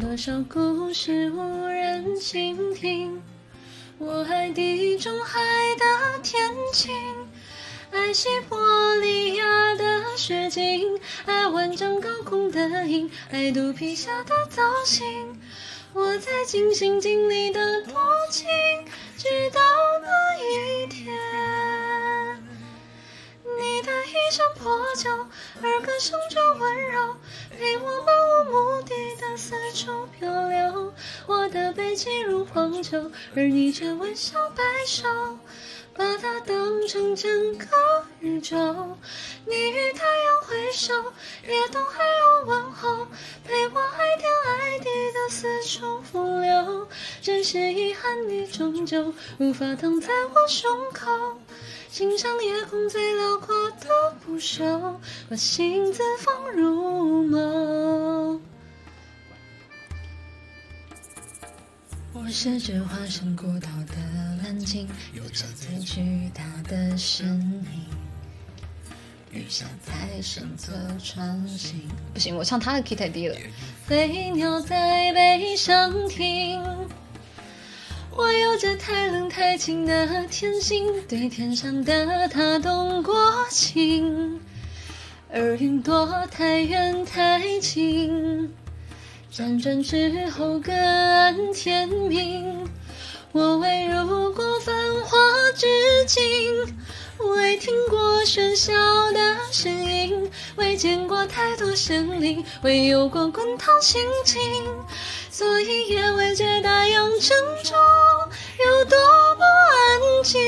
多少故事无人倾听。我爱地中海的天晴，爱西伯利亚的雪景，爱万丈高空的鹰，爱肚皮下的藻荇。我在尽心尽力的多情，直到像破旧，而歌声却温柔，陪我漫无目的的四处漂流。我的背脊如荒丘，而你却微笑摆首，把它当成整个宇宙。你与太阳挥手，也懂海鸥问候，陪我爱天爱地的四处风。只是遗憾，你终究无法躺在我胸口，欣赏夜空最辽阔的不朽，把心字放入眸。我是只化身孤岛的蓝鲸，有着最巨大的身影。雨下在身侧穿行，不行，我唱他的 key 太低了。飞鸟在背上停，我有着太冷太清的天性，对天上的他动过情，而云朵太远太近。辗转之后，各安天命。我未入过繁华之境，未听过喧嚣的声音，未见过太多生灵，未有过滚烫心情，所以也未觉大洋正中有多么安静。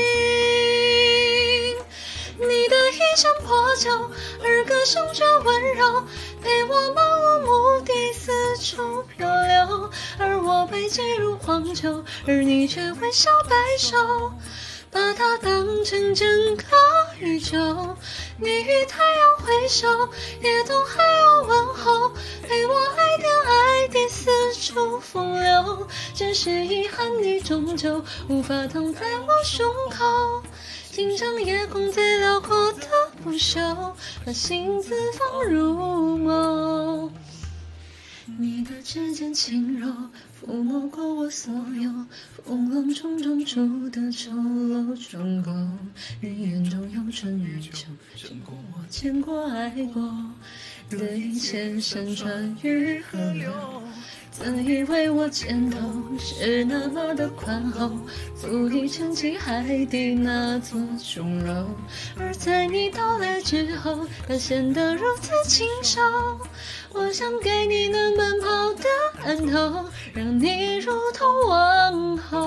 你的衣衫破旧，而歌声却温柔，陪我漫无目的四处漂流。而我背脊如荒丘，而你却微笑摆首，把它当成整个宇宙。你与太阳挥手，也同海鸥问候，陪我爱天爱地四处风流。只是遗憾，你终究无法躺在我胸口。欣赏夜空最辽阔的不朽，把心字放入眸。你的指尖轻柔，抚摸过所有风浪中中出的丑陋窗口。人眼中有春与秋，胜过我见过爱过的一切山川与河流。曾以为我肩头是那么的宽厚，足以撑起海底那座琼楼。而在你到来之后，它显得如此清瘦。我想给你能奔跑的岸头，让你如同问候。